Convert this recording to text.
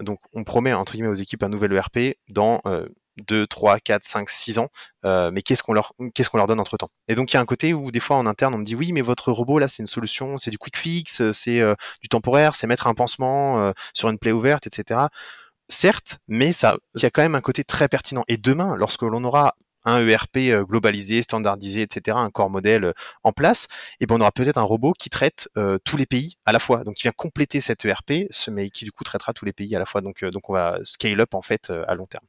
Donc, on promet entre guillemets aux équipes un nouvel ERP dans 2, 3, 4, 5, 6 ans, euh, mais qu'est-ce qu'on leur, leur donne entre temps Et donc il y a un côté où des fois en interne on me dit oui, mais votre robot là c'est une solution, c'est du quick fix, c'est euh, du temporaire, c'est mettre un pansement euh, sur une plaie ouverte, etc. Certes, mais ça, il y a quand même un côté très pertinent. Et demain, lorsque l'on aura un ERP euh, globalisé, standardisé, etc., un corps modèle euh, en place, et ben on aura peut-être un robot qui traite euh, tous les pays à la fois. Donc, qui vient compléter cet ERP, mais qui du coup traitera tous les pays à la fois. Donc, donc on va scale up en fait à long terme.